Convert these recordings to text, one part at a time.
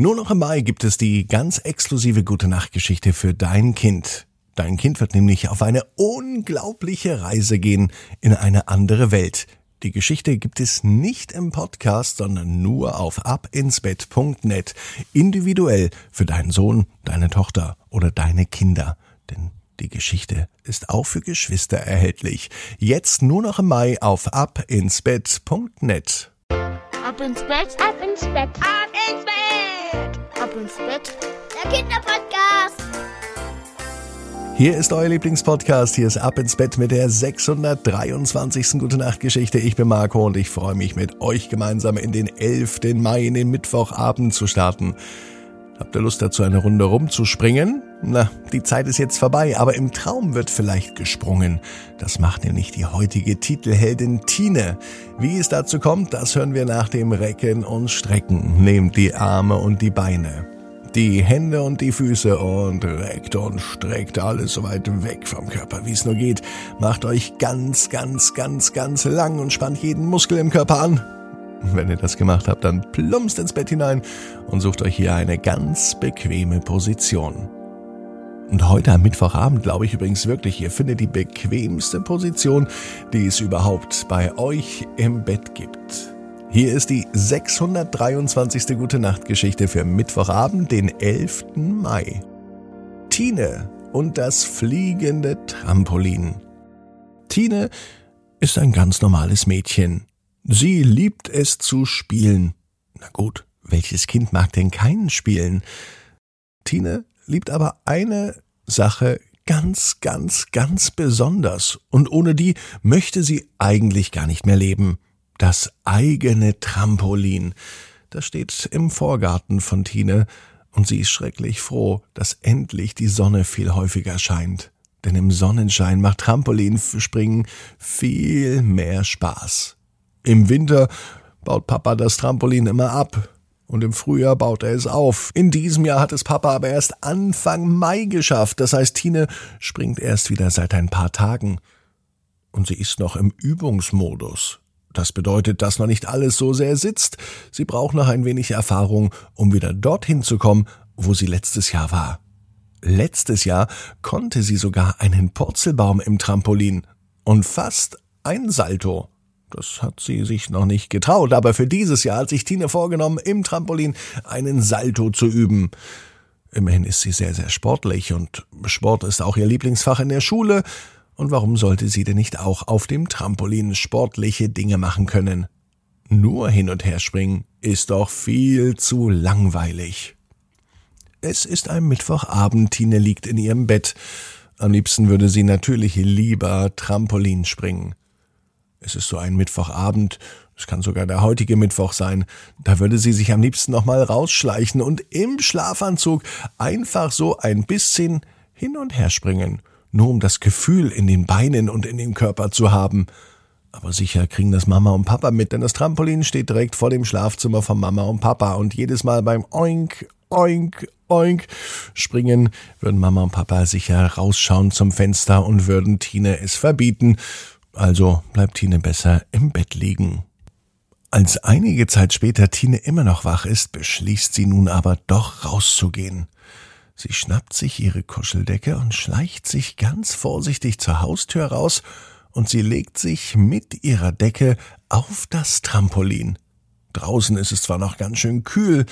Nur noch im Mai gibt es die ganz exklusive Gute Nacht Geschichte für dein Kind. Dein Kind wird nämlich auf eine unglaubliche Reise gehen in eine andere Welt. Die Geschichte gibt es nicht im Podcast, sondern nur auf abinsbett.net. Individuell für deinen Sohn, deine Tochter oder deine Kinder. Denn die Geschichte ist auch für Geschwister erhältlich. Jetzt nur noch im Mai auf abinsbett.net. Ab ins Bett, ab ins Bett, ab ins Bett, ab ins Bett. Der Kinderpodcast. Hier ist euer Lieblingspodcast. Hier ist Ab ins Bett mit der 623. Gute Nacht Geschichte. Ich bin Marco und ich freue mich mit euch gemeinsam in den 11. Mai, in den Mittwochabend zu starten. Habt ihr Lust dazu, eine Runde rumzuspringen? Na, die Zeit ist jetzt vorbei, aber im Traum wird vielleicht gesprungen. Das macht nämlich die heutige Titelheldin Tine. Wie es dazu kommt, das hören wir nach dem Recken und Strecken. Nehmt die Arme und die Beine, die Hände und die Füße und reckt und streckt alles so weit weg vom Körper, wie es nur geht. Macht euch ganz, ganz, ganz, ganz lang und spannt jeden Muskel im Körper an. Wenn ihr das gemacht habt, dann plumpst ins Bett hinein und sucht euch hier eine ganz bequeme Position. Und heute am Mittwochabend glaube ich übrigens wirklich, ihr findet die bequemste Position, die es überhaupt bei euch im Bett gibt. Hier ist die 623. Gute Nacht Geschichte für Mittwochabend, den 11. Mai. Tine und das fliegende Trampolin. Tine ist ein ganz normales Mädchen. Sie liebt es zu spielen. Na gut, welches Kind mag denn keinen spielen? Tine liebt aber eine Sache ganz, ganz, ganz besonders, und ohne die möchte sie eigentlich gar nicht mehr leben. Das eigene Trampolin. Das steht im Vorgarten von Tine, und sie ist schrecklich froh, dass endlich die Sonne viel häufiger scheint. Denn im Sonnenschein macht Trampolinspringen viel mehr Spaß. Im Winter baut Papa das Trampolin immer ab und im Frühjahr baut er es auf. In diesem Jahr hat es Papa aber erst Anfang Mai geschafft. Das heißt, Tine springt erst wieder seit ein paar Tagen. Und sie ist noch im Übungsmodus. Das bedeutet, dass noch nicht alles so sehr sitzt. Sie braucht noch ein wenig Erfahrung, um wieder dorthin zu kommen, wo sie letztes Jahr war. Letztes Jahr konnte sie sogar einen Purzelbaum im Trampolin und fast ein Salto. Das hat sie sich noch nicht getraut, aber für dieses Jahr hat sich Tine vorgenommen, im Trampolin einen Salto zu üben. Immerhin ist sie sehr, sehr sportlich und Sport ist auch ihr Lieblingsfach in der Schule. Und warum sollte sie denn nicht auch auf dem Trampolin sportliche Dinge machen können? Nur hin und her springen ist doch viel zu langweilig. Es ist ein Mittwochabend, Tine liegt in ihrem Bett. Am liebsten würde sie natürlich lieber Trampolin springen. Es ist so ein Mittwochabend, es kann sogar der heutige Mittwoch sein, da würde sie sich am liebsten nochmal rausschleichen und im Schlafanzug einfach so ein bisschen hin und her springen, nur um das Gefühl in den Beinen und in dem Körper zu haben. Aber sicher kriegen das Mama und Papa mit, denn das Trampolin steht direkt vor dem Schlafzimmer von Mama und Papa. Und jedes Mal beim Oink, Oink, Oink springen würden Mama und Papa sicher rausschauen zum Fenster und würden Tine es verbieten also bleibt Tine besser im Bett liegen. Als einige Zeit später Tine immer noch wach ist, beschließt sie nun aber doch rauszugehen. Sie schnappt sich ihre Kuscheldecke und schleicht sich ganz vorsichtig zur Haustür raus und sie legt sich mit ihrer Decke auf das Trampolin. Draußen ist es zwar noch ganz schön kühl,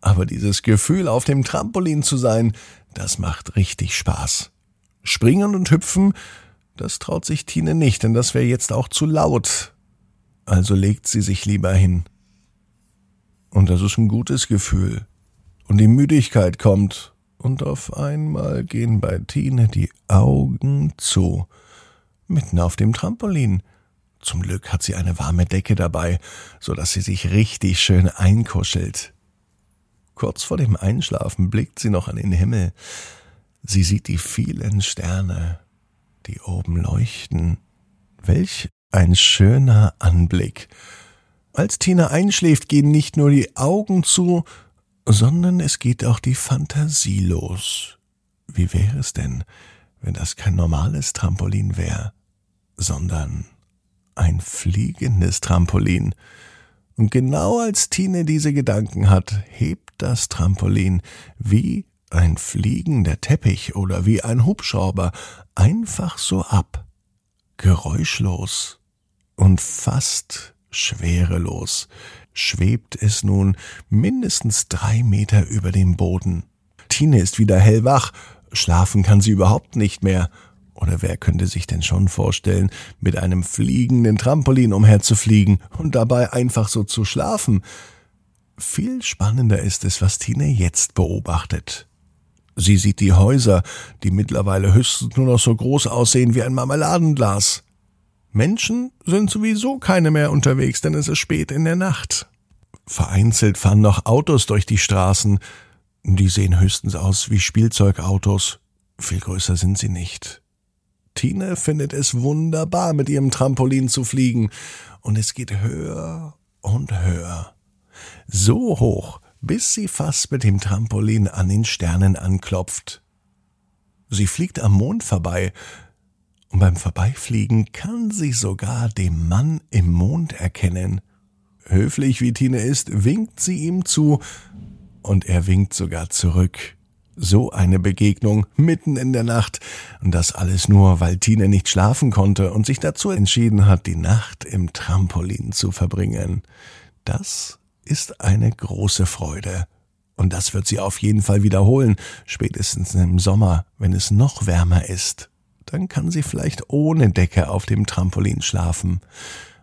aber dieses Gefühl, auf dem Trampolin zu sein, das macht richtig Spaß. Springen und hüpfen, das traut sich Tine nicht, denn das wäre jetzt auch zu laut. Also legt sie sich lieber hin. Und das ist ein gutes Gefühl. Und die Müdigkeit kommt, und auf einmal gehen bei Tine die Augen zu. Mitten auf dem Trampolin. Zum Glück hat sie eine warme Decke dabei, so dass sie sich richtig schön einkuschelt. Kurz vor dem Einschlafen blickt sie noch an den Himmel. Sie sieht die vielen Sterne die oben leuchten. Welch ein schöner Anblick. Als Tina einschläft, gehen nicht nur die Augen zu, sondern es geht auch die Fantasie los. Wie wäre es denn, wenn das kein normales Trampolin wäre, sondern ein fliegendes Trampolin? Und genau als Tine diese Gedanken hat, hebt das Trampolin wie ein fliegender Teppich oder wie ein Hubschrauber einfach so ab, geräuschlos und fast schwerelos schwebt es nun mindestens drei Meter über dem Boden. Tine ist wieder hellwach, schlafen kann sie überhaupt nicht mehr. Oder wer könnte sich denn schon vorstellen, mit einem fliegenden Trampolin umherzufliegen und dabei einfach so zu schlafen? Viel spannender ist es, was Tine jetzt beobachtet. Sie sieht die Häuser, die mittlerweile höchstens nur noch so groß aussehen wie ein Marmeladenglas. Menschen sind sowieso keine mehr unterwegs, denn es ist spät in der Nacht. Vereinzelt fahren noch Autos durch die Straßen. Die sehen höchstens aus wie Spielzeugautos. Viel größer sind sie nicht. Tine findet es wunderbar, mit ihrem Trampolin zu fliegen, und es geht höher und höher. So hoch, bis sie fast mit dem Trampolin an den Sternen anklopft. Sie fliegt am Mond vorbei, und beim Vorbeifliegen kann sie sogar den Mann im Mond erkennen. Höflich wie Tine ist, winkt sie ihm zu, und er winkt sogar zurück. So eine Begegnung mitten in der Nacht, und das alles nur, weil Tine nicht schlafen konnte und sich dazu entschieden hat, die Nacht im Trampolin zu verbringen. Das ist eine große Freude. Und das wird sie auf jeden Fall wiederholen, spätestens im Sommer, wenn es noch wärmer ist. Dann kann sie vielleicht ohne Decke auf dem Trampolin schlafen.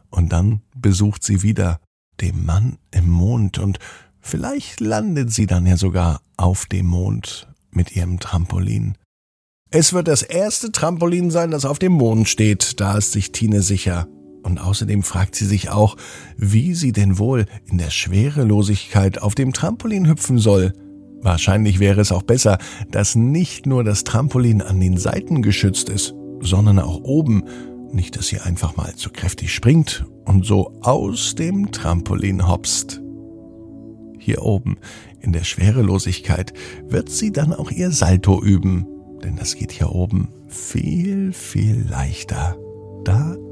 Und dann besucht sie wieder den Mann im Mond und vielleicht landet sie dann ja sogar auf dem Mond mit ihrem Trampolin. Es wird das erste Trampolin sein, das auf dem Mond steht, da ist sich Tine sicher. Und außerdem fragt sie sich auch, wie sie denn wohl in der Schwerelosigkeit auf dem Trampolin hüpfen soll. Wahrscheinlich wäre es auch besser, dass nicht nur das Trampolin an den Seiten geschützt ist, sondern auch oben. Nicht, dass sie einfach mal zu kräftig springt und so aus dem Trampolin hopst. Hier oben in der Schwerelosigkeit wird sie dann auch ihr Salto üben, denn das geht hier oben viel, viel leichter. Da